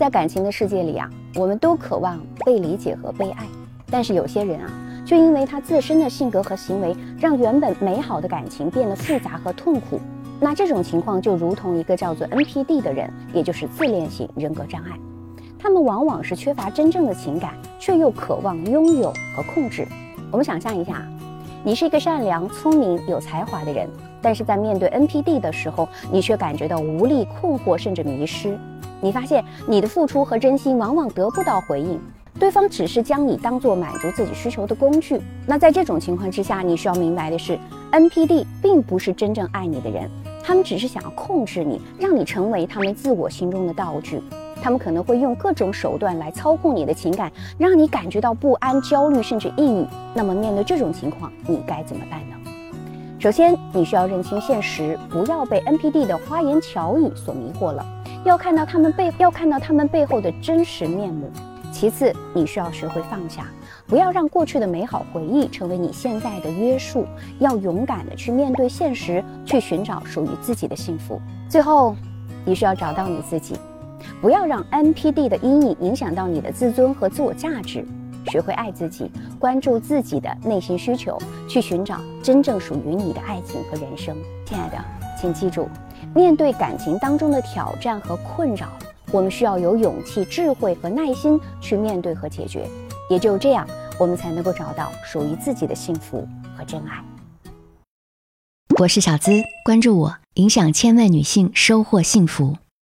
在感情的世界里啊，我们都渴望被理解和被爱，但是有些人啊，就因为他自身的性格和行为，让原本美好的感情变得复杂和痛苦。那这种情况就如同一个叫做 NPD 的人，也就是自恋型人格障碍。他们往往是缺乏真正的情感，却又渴望拥有和控制。我们想象一下，你是一个善良、聪明、有才华的人，但是在面对 NPD 的时候，你却感觉到无力、困惑，甚至迷失。你发现你的付出和真心往往得不到回应，对方只是将你当做满足自己需求的工具。那在这种情况之下，你需要明白的是，NPD 并不是真正爱你的人，他们只是想要控制你，让你成为他们自我心中的道具。他们可能会用各种手段来操控你的情感，让你感觉到不安、焦虑，甚至抑郁。那么面对这种情况，你该怎么办呢？首先，你需要认清现实，不要被 NPD 的花言巧语所迷惑了。要看到他们背，要看到他们背后的真实面目。其次，你需要学会放下，不要让过去的美好回忆成为你现在的约束，要勇敢的去面对现实，去寻找属于自己的幸福。最后，你需要找到你自己，不要让 NPD 的阴影影响到你的自尊和自我价值，学会爱自己，关注自己的内心需求，去寻找真正属于你的爱情和人生。亲爱的，请记住。面对感情当中的挑战和困扰，我们需要有勇气、智慧和耐心去面对和解决。也只有这样，我们才能够找到属于自己的幸福和真爱。我是小资，关注我，影响千万女性，收获幸福。